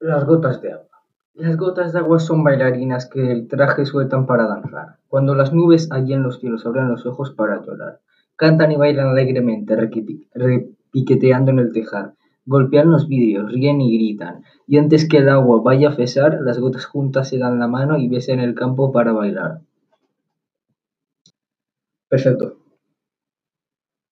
Las gotas de agua. Las gotas de agua son bailarinas que el traje sueltan para danzar. Cuando las nubes allí en los cielos abren los ojos para llorar, cantan y bailan alegremente, repiqueteando en el tejar. Golpean los vidrios, ríen y gritan, y antes que el agua vaya a cesar, las gotas juntas se dan la mano y besan el campo para bailar. Perfecto.